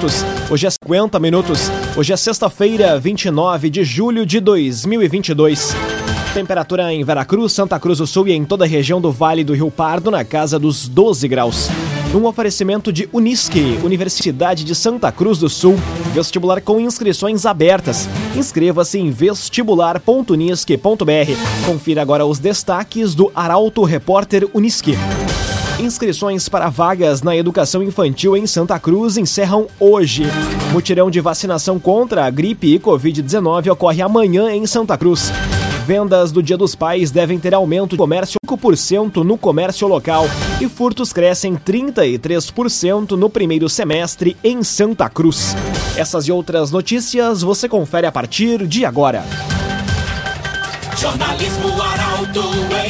minutos. Hoje é 50 minutos. Hoje é sexta-feira, 29 de julho de 2022. Temperatura em Veracruz, Santa Cruz do Sul e em toda a região do Vale do Rio Pardo na casa dos 12 graus. Num oferecimento de Unisque, Universidade de Santa Cruz do Sul, vestibular com inscrições abertas. Inscreva-se em vestibular.unisque.br. Confira agora os destaques do Arauto Repórter Unisque. Inscrições para vagas na educação infantil em Santa Cruz encerram hoje. Mutirão de vacinação contra a gripe e Covid-19 ocorre amanhã em Santa Cruz. Vendas do Dia dos Pais devem ter aumento de comércio 5% no comércio local e furtos crescem 33% no primeiro semestre em Santa Cruz. Essas e outras notícias você confere a partir de agora. Jornalismo Arauto em.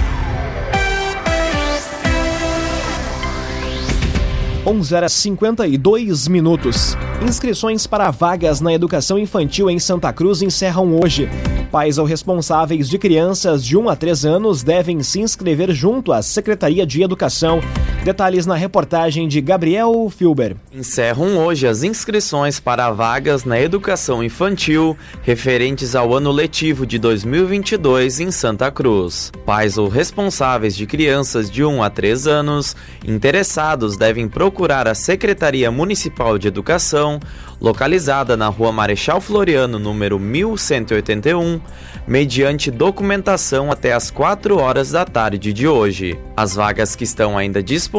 11 horas 52 minutos. Inscrições para vagas na educação infantil em Santa Cruz encerram hoje. Pais ou responsáveis de crianças de 1 a 3 anos devem se inscrever junto à Secretaria de Educação. Detalhes na reportagem de Gabriel Filber. Encerram hoje as inscrições para vagas na educação infantil referentes ao ano letivo de 2022 em Santa Cruz. Pais ou responsáveis de crianças de 1 a 3 anos interessados devem procurar a Secretaria Municipal de Educação localizada na Rua Marechal Floriano, número 1181, mediante documentação até às 4 horas da tarde de hoje. As vagas que estão ainda disponíveis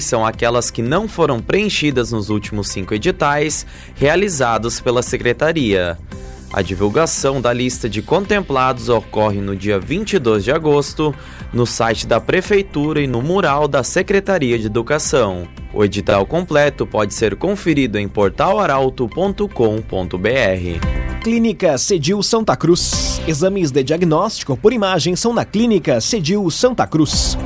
são aquelas que não foram preenchidas nos últimos cinco editais realizados pela Secretaria. A divulgação da lista de contemplados ocorre no dia 22 de agosto no site da Prefeitura e no mural da Secretaria de Educação. O edital completo pode ser conferido em portalaralto.com.br. Clínica Cedil Santa Cruz. Exames de diagnóstico por imagem são na Clínica Cedil Santa Cruz.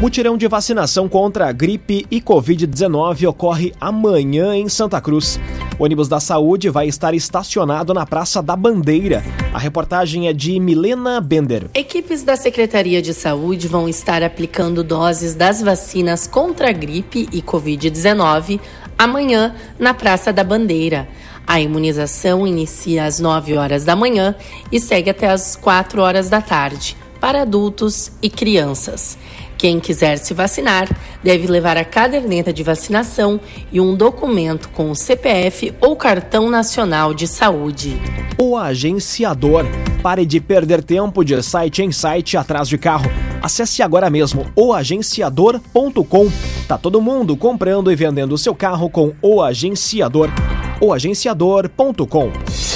Mutirão de vacinação contra a gripe e Covid-19 ocorre amanhã em Santa Cruz. O ônibus da saúde vai estar estacionado na Praça da Bandeira. A reportagem é de Milena Bender. Equipes da Secretaria de Saúde vão estar aplicando doses das vacinas contra a gripe e Covid-19 amanhã na Praça da Bandeira. A imunização inicia às 9 horas da manhã e segue até às 4 horas da tarde para adultos e crianças. Quem quiser se vacinar deve levar a caderneta de vacinação e um documento com o CPF ou cartão nacional de saúde. O agenciador. Pare de perder tempo de site em site atrás de carro. Acesse agora mesmo oagenciador.com. Tá todo mundo comprando e vendendo seu carro com o agenciador. oagenciador.com.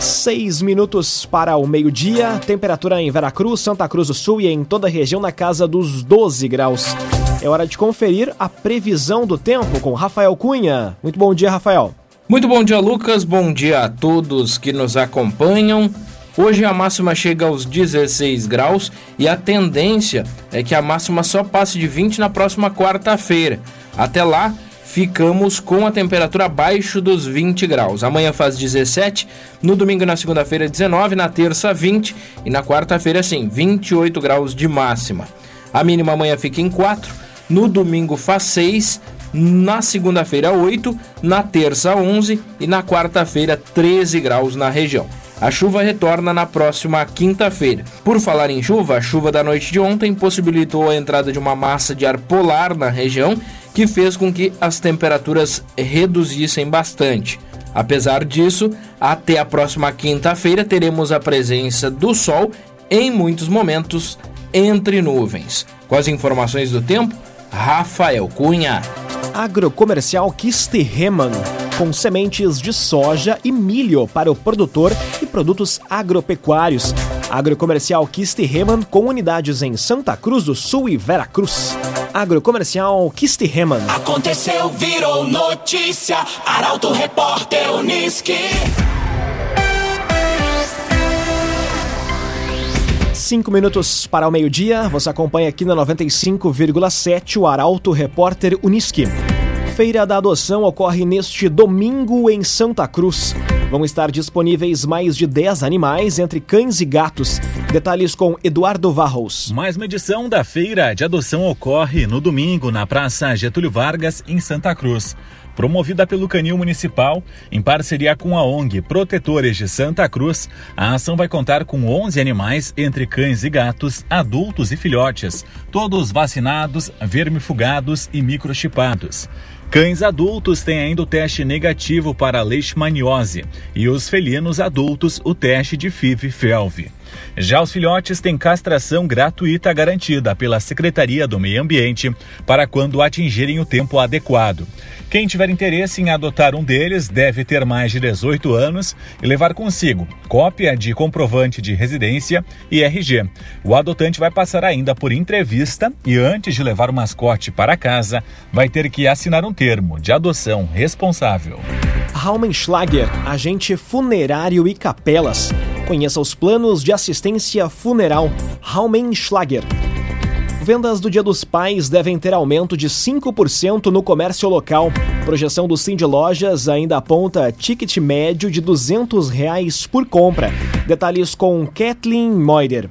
Seis minutos para o meio-dia, temperatura em Veracruz, Santa Cruz do Sul e em toda a região na casa dos 12 graus. É hora de conferir a previsão do tempo com Rafael Cunha. Muito bom dia, Rafael. Muito bom dia, Lucas. Bom dia a todos que nos acompanham. Hoje a máxima chega aos 16 graus e a tendência é que a máxima só passe de 20 na próxima quarta-feira. Até lá, ficamos com a temperatura abaixo dos 20 graus. Amanhã faz 17, no domingo e na segunda-feira 19, na terça 20 e na quarta-feira sim, 28 graus de máxima. A mínima amanhã fica em 4, no domingo faz 6, na segunda-feira 8, na terça 11 e na quarta-feira 13 graus na região. A chuva retorna na próxima quinta-feira. Por falar em chuva, a chuva da noite de ontem possibilitou a entrada de uma massa de ar polar na região, que fez com que as temperaturas reduzissem bastante. Apesar disso, até a próxima quinta-feira teremos a presença do sol em muitos momentos entre nuvens. Com as informações do tempo, Rafael Cunha. Agrocomercial Kisterreman, com sementes de soja e milho para o produtor e produtos agropecuários. Agrocomercial Kisterreman com unidades em Santa Cruz do Sul e Veracruz. Agrocomercial Kisterreman. Aconteceu, virou notícia. Arauto Repórter Uniski. Cinco minutos para o meio-dia, você acompanha aqui na 95,7 o Arauto Repórter Uniski. Feira da Adoção ocorre neste domingo em Santa Cruz. Vão estar disponíveis mais de 10 animais, entre cães e gatos. Detalhes com Eduardo Varros. Mais uma edição da Feira de Adoção ocorre no domingo na Praça Getúlio Vargas, em Santa Cruz. Promovida pelo Canil Municipal, em parceria com a ONG Protetores de Santa Cruz, a ação vai contar com 11 animais, entre cães e gatos, adultos e filhotes, todos vacinados, vermifugados e microchipados. Cães adultos têm ainda o teste negativo para leishmaniose e os felinos adultos o teste de FIV-FeLV. Já os filhotes têm castração gratuita garantida pela Secretaria do Meio Ambiente para quando atingirem o tempo adequado. Quem tiver interesse em adotar um deles deve ter mais de 18 anos e levar consigo cópia de comprovante de residência e RG. O adotante vai passar ainda por entrevista e, antes de levar o mascote para casa, vai ter que assinar um termo de adoção responsável. Raumenschlager, agente funerário e capelas. Conheça os planos de assistência funeral Raumenschlager. Vendas do Dia dos Pais devem ter aumento de 5% no comércio local. Projeção do Cindy Lojas ainda aponta ticket médio de 200 reais por compra. Detalhes com Kathleen Moider.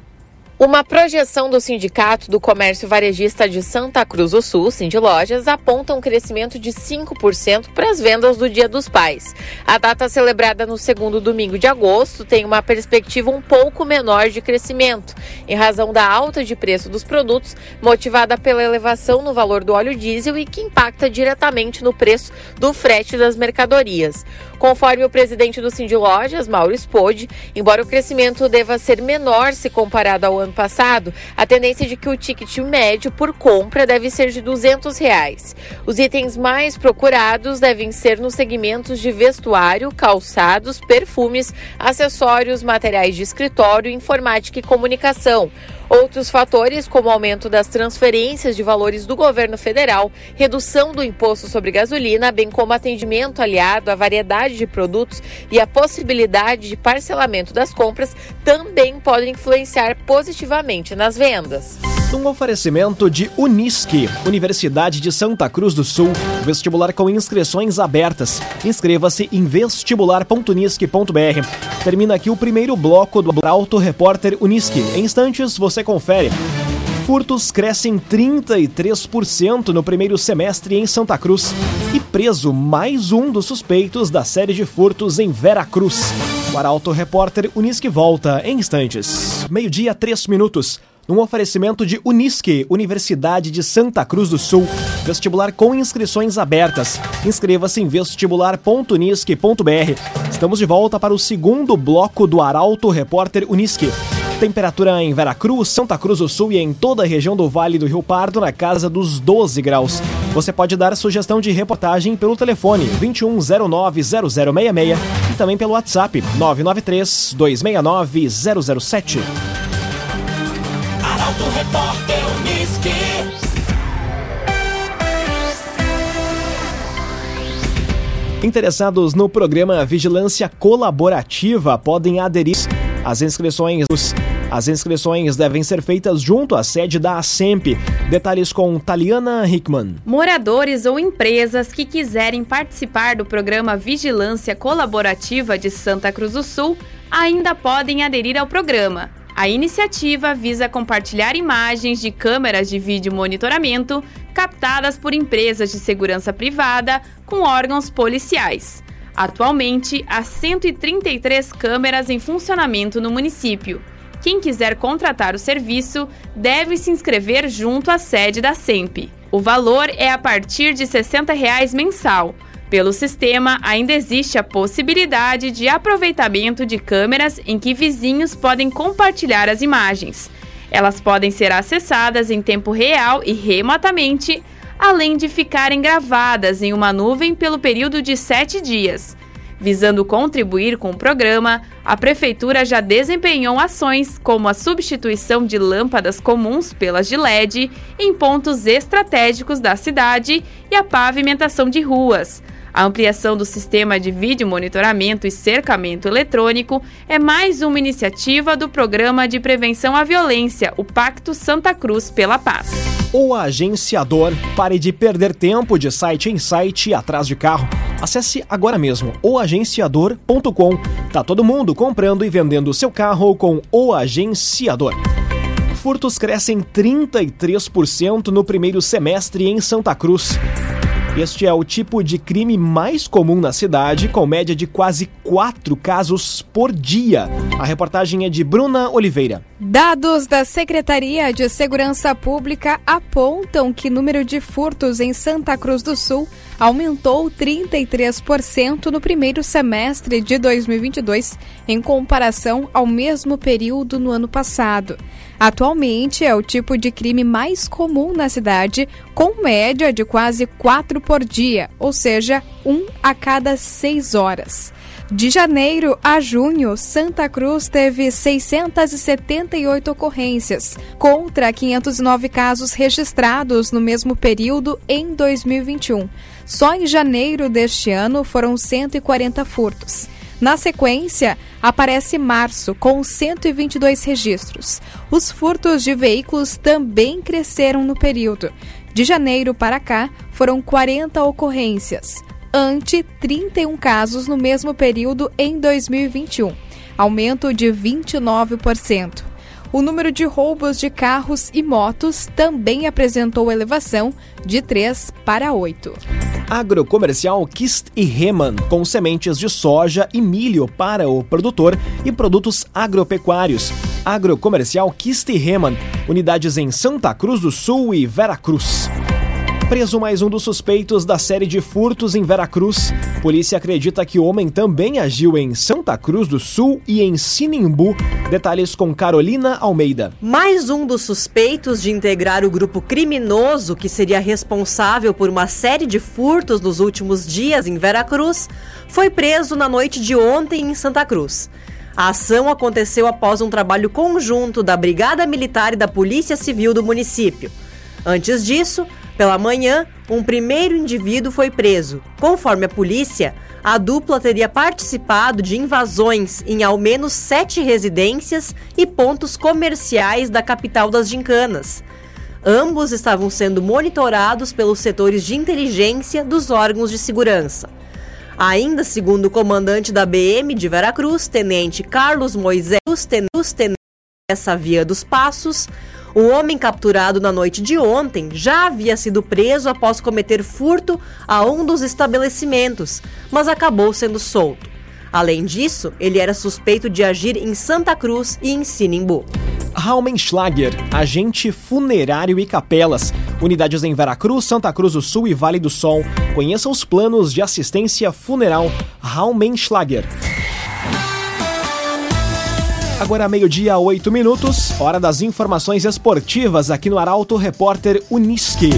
Uma projeção do Sindicato do Comércio Varejista de Santa Cruz do Sul, Cindy Lojas, aponta um crescimento de 5% para as vendas do Dia dos Pais. A data celebrada no segundo domingo de agosto tem uma perspectiva um pouco menor de crescimento, em razão da alta de preço dos produtos, motivada pela elevação no valor do óleo diesel e que impacta diretamente no preço do frete das mercadorias. Conforme o presidente do Cindy Lojas, Mauro Spode, embora o crescimento deva ser menor se comparado ao ano passado, a tendência é de que o ticket médio por compra deve ser de 200 reais. Os itens mais procurados devem ser nos segmentos de vestuário, calçados, perfumes, acessórios, materiais de escritório, informática e comunicação. Outros fatores, como aumento das transferências de valores do governo federal, redução do imposto sobre gasolina, bem como atendimento aliado à variedade de produtos e a possibilidade de parcelamento das compras, também podem influenciar positivamente nas vendas. Um oferecimento de Unisque, Universidade de Santa Cruz do Sul, vestibular com inscrições abertas. Inscreva-se em vestibular.unisque.br. Termina aqui o primeiro bloco do Auto Repórter Unisque. Em instantes você confere. Furtos crescem 33% no primeiro semestre em Santa Cruz. E preso mais um dos suspeitos da série de furtos em Veracruz. O Arauto Repórter Unisque volta em instantes. Meio-dia, três minutos num oferecimento de Unisque, Universidade de Santa Cruz do Sul. Vestibular com inscrições abertas. Inscreva-se em vestibular.unisque.br. Estamos de volta para o segundo bloco do Arauto Repórter Unisque. Temperatura em Veracruz, Santa Cruz do Sul e em toda a região do Vale do Rio Pardo na casa dos 12 graus. Você pode dar sugestão de reportagem pelo telefone 2109-0066 e também pelo WhatsApp 993-269-007. Arauto Repórter Unisque. Interessados no programa Vigilância Colaborativa podem aderir às inscrições. As inscrições devem ser feitas junto à sede da ASEMP. Detalhes com Taliana Hickman. Moradores ou empresas que quiserem participar do programa Vigilância Colaborativa de Santa Cruz do Sul ainda podem aderir ao programa. A iniciativa visa compartilhar imagens de câmeras de vídeo monitoramento captadas por empresas de segurança privada com órgãos policiais. Atualmente, há 133 câmeras em funcionamento no município. Quem quiser contratar o serviço deve se inscrever junto à sede da SEMP. O valor é a partir de 60 reais mensal. Pelo sistema, ainda existe a possibilidade de aproveitamento de câmeras em que vizinhos podem compartilhar as imagens. Elas podem ser acessadas em tempo real e remotamente, além de ficarem gravadas em uma nuvem pelo período de sete dias. Visando contribuir com o programa, a Prefeitura já desempenhou ações como a substituição de lâmpadas comuns pelas de LED em pontos estratégicos da cidade e a pavimentação de ruas A ampliação do sistema de vídeo monitoramento e cercamento eletrônico é mais uma iniciativa do Programa de Prevenção à Violência, o Pacto Santa Cruz pela Paz. O agenciador, pare de perder tempo de site em site atrás de carro. Acesse agora mesmo oagenciador.com. Tá todo mundo comprando e vendendo seu carro com o agenciador furtos crescem 33% no primeiro semestre em Santa Cruz. Este é o tipo de crime mais comum na cidade, com média de quase quatro casos por dia. A reportagem é de Bruna Oliveira. Dados da Secretaria de Segurança Pública apontam que o número de furtos em Santa Cruz do Sul aumentou 33% no primeiro semestre de 2022, em comparação ao mesmo período no ano passado. Atualmente é o tipo de crime mais comum na cidade, com média de quase quatro por dia, ou seja, um a cada seis horas. De janeiro a junho, Santa Cruz teve 678 ocorrências, contra 509 casos registrados no mesmo período em 2021. Só em janeiro deste ano foram 140 furtos. Na sequência, aparece março, com 122 registros. Os furtos de veículos também cresceram no período. De janeiro para cá, foram 40 ocorrências, ante 31 casos no mesmo período em 2021, aumento de 29%. O número de roubos de carros e motos também apresentou elevação de 3 para 8. Agrocomercial Kist e Reman, com sementes de soja e milho para o produtor e produtos agropecuários. Agrocomercial Kist e Reman, unidades em Santa Cruz do Sul e Veracruz. Preso mais um dos suspeitos da série de furtos em Veracruz. Polícia acredita que o homem também agiu em Santa Cruz do Sul e em Sinimbu. Detalhes com Carolina Almeida. Mais um dos suspeitos de integrar o grupo criminoso que seria responsável por uma série de furtos nos últimos dias em Veracruz foi preso na noite de ontem em Santa Cruz. A ação aconteceu após um trabalho conjunto da Brigada Militar e da Polícia Civil do município. Antes disso, pela manhã, um primeiro indivíduo foi preso. Conforme a polícia, a dupla teria participado de invasões em ao menos sete residências e pontos comerciais da capital das Gincanas. Ambos estavam sendo monitorados pelos setores de inteligência dos órgãos de segurança. Ainda segundo o comandante da BM de Veracruz, Tenente Carlos Moisés, tenente essa via dos Passos, o homem capturado na noite de ontem já havia sido preso após cometer furto a um dos estabelecimentos, mas acabou sendo solto. Além disso, ele era suspeito de agir em Santa Cruz e em Sinimbu. Raumenschlager, agente funerário e capelas. Unidades em Veracruz, Santa Cruz do Sul e Vale do Sol. Conheça os planos de assistência funeral Raumenschlager. Agora meio-dia, oito minutos, hora das informações esportivas aqui no Arauto Repórter Uniski.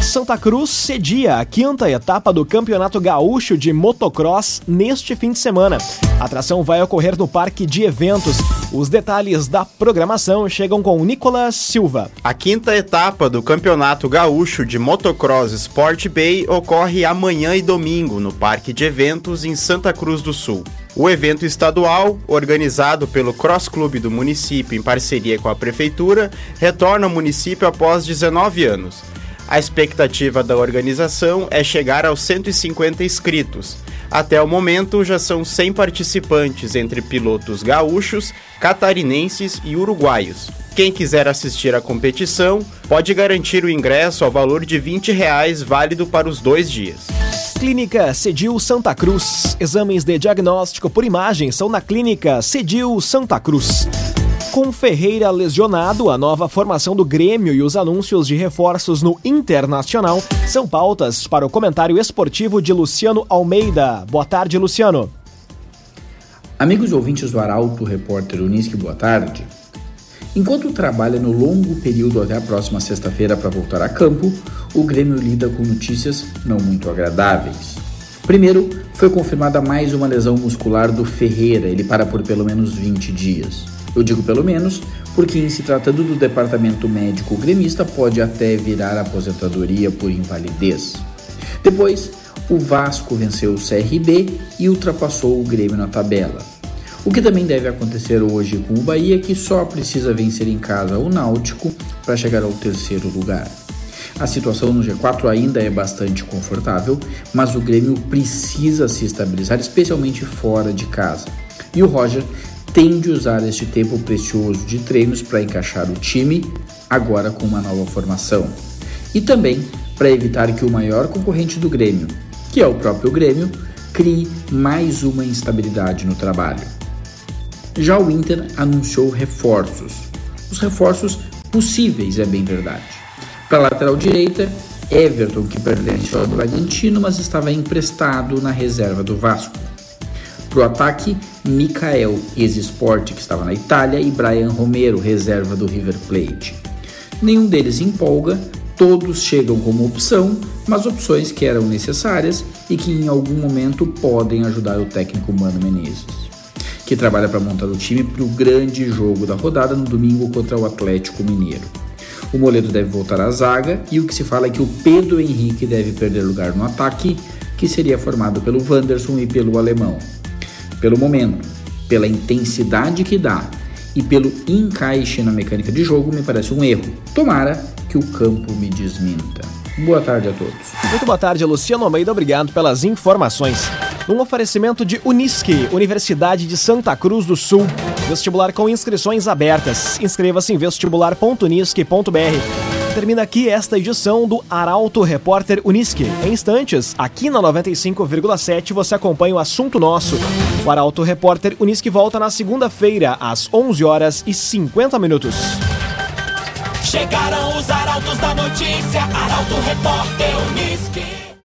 Santa Cruz cedia a quinta etapa do Campeonato Gaúcho de Motocross neste fim de semana. A atração vai ocorrer no Parque de Eventos. Os detalhes da programação chegam com Nicolas Silva. A quinta etapa do Campeonato Gaúcho de Motocross Sport Bay ocorre amanhã e domingo no Parque de Eventos em Santa Cruz do Sul. O evento estadual, organizado pelo Cross Clube do município em parceria com a prefeitura, retorna ao município após 19 anos. A expectativa da organização é chegar aos 150 inscritos. Até o momento, já são 100 participantes entre pilotos gaúchos, catarinenses e uruguaios. Quem quiser assistir à competição pode garantir o ingresso ao valor de 20 reais, válido para os dois dias. Clínica Cedil Santa Cruz. Exames de diagnóstico por imagem são na Clínica Cedil Santa Cruz. Com Ferreira lesionado, a nova formação do Grêmio e os anúncios de reforços no Internacional são pautas para o comentário esportivo de Luciano Almeida. Boa tarde, Luciano. Amigos ouvintes do Arauto, repórter Unisque, boa tarde. Enquanto trabalha no longo período até a próxima sexta-feira para voltar a campo, o Grêmio lida com notícias não muito agradáveis. Primeiro, foi confirmada mais uma lesão muscular do Ferreira, ele para por pelo menos 20 dias. Eu digo pelo menos porque, em se tratando do departamento médico gremista, pode até virar aposentadoria por invalidez. Depois, o Vasco venceu o CRB e ultrapassou o Grêmio na tabela. O que também deve acontecer hoje com o Bahia, que só precisa vencer em casa o Náutico para chegar ao terceiro lugar. A situação no G4 ainda é bastante confortável, mas o Grêmio precisa se estabilizar, especialmente fora de casa. E o Roger tem de usar este tempo precioso de treinos para encaixar o time, agora com uma nova formação. E também para evitar que o maior concorrente do Grêmio, que é o próprio Grêmio, crie mais uma instabilidade no trabalho. Já o Inter anunciou reforços. Os reforços possíveis, é bem verdade. Para a lateral direita, Everton, que pertence ao Bragantino, mas estava emprestado na reserva do Vasco. Para o ataque, Mikael, ex-sport, que estava na Itália, e Brian Romero, reserva do River Plate. Nenhum deles empolga, todos chegam como opção, mas opções que eram necessárias e que em algum momento podem ajudar o técnico Mano Menezes, que trabalha para montar o time para o grande jogo da rodada no domingo contra o Atlético Mineiro. O Moledo deve voltar à zaga e o que se fala é que o Pedro Henrique deve perder lugar no ataque, que seria formado pelo Wanderson e pelo alemão. Pelo momento, pela intensidade que dá e pelo encaixe na mecânica de jogo, me parece um erro. Tomara que o campo me desminta. Boa tarde a todos. Muito boa tarde, Luciano Almeida. Obrigado pelas informações. Um oferecimento de Unisque, Universidade de Santa Cruz do Sul. Vestibular com inscrições abertas. Inscreva-se em vestibular.unisque.br. Termina aqui esta edição do Arauto Repórter Unisque. Em instantes, aqui na 95,7 você acompanha o assunto nosso. O Arauto Repórter Unisque volta na segunda-feira, às 11 horas e 50 minutos. Chegaram os arautos da notícia, Arauto Repórter Unisque.